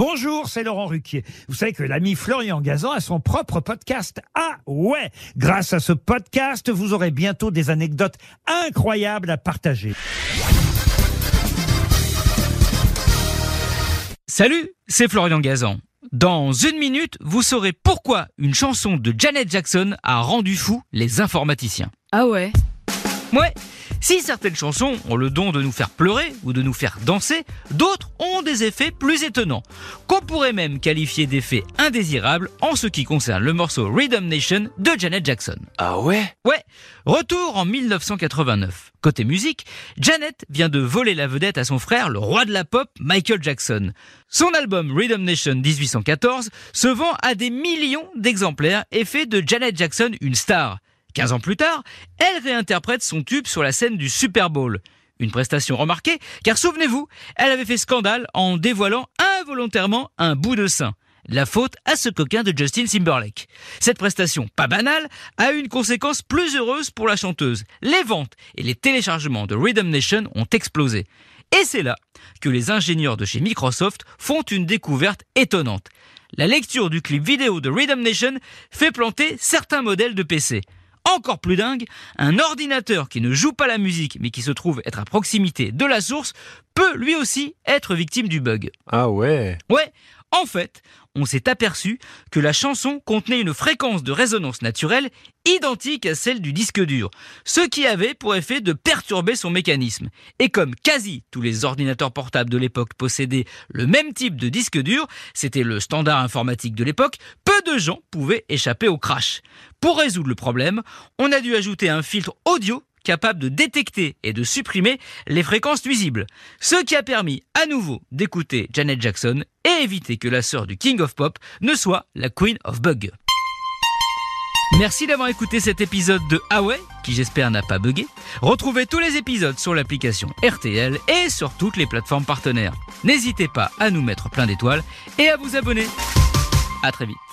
Bonjour, c'est Laurent Ruquier. Vous savez que l'ami Florian Gazan a son propre podcast. Ah ouais Grâce à ce podcast, vous aurez bientôt des anecdotes incroyables à partager. Salut, c'est Florian Gazan. Dans une minute, vous saurez pourquoi une chanson de Janet Jackson a rendu fou les informaticiens. Ah ouais? Ouais, si certaines chansons ont le don de nous faire pleurer ou de nous faire danser, d'autres ont des effets plus étonnants, qu'on pourrait même qualifier d'effets indésirables en ce qui concerne le morceau Rhythm Nation de Janet Jackson. Ah ouais? Ouais, retour en 1989. Côté musique, Janet vient de voler la vedette à son frère, le roi de la pop, Michael Jackson. Son album Rhythm Nation 1814 se vend à des millions d'exemplaires et fait de Janet Jackson une star. 15 ans plus tard, elle réinterprète son tube sur la scène du Super Bowl. Une prestation remarquée, car souvenez-vous, elle avait fait scandale en dévoilant involontairement un bout de sein. La faute à ce coquin de Justin Timberlake. Cette prestation, pas banale, a eu une conséquence plus heureuse pour la chanteuse. Les ventes et les téléchargements de Rhythm Nation ont explosé. Et c'est là que les ingénieurs de chez Microsoft font une découverte étonnante. La lecture du clip vidéo de Rhythm Nation fait planter certains modèles de PC. Encore plus dingue, un ordinateur qui ne joue pas la musique mais qui se trouve être à proximité de la source peut lui aussi être victime du bug. Ah ouais Ouais, en fait, on s'est aperçu que la chanson contenait une fréquence de résonance naturelle identique à celle du disque dur, ce qui avait pour effet de perturber son mécanisme. Et comme quasi tous les ordinateurs portables de l'époque possédaient le même type de disque dur, c'était le standard informatique de l'époque, peu de gens pouvaient échapper au crash. Pour résoudre le problème, on a dû ajouter un filtre audio capable de détecter et de supprimer les fréquences nuisibles. Ce qui a permis à nouveau d'écouter Janet Jackson et éviter que la sœur du King of Pop ne soit la Queen of Bug. Merci d'avoir écouté cet épisode de Huawei, qui j'espère n'a pas bugué. Retrouvez tous les épisodes sur l'application RTL et sur toutes les plateformes partenaires. N'hésitez pas à nous mettre plein d'étoiles et à vous abonner. À très vite.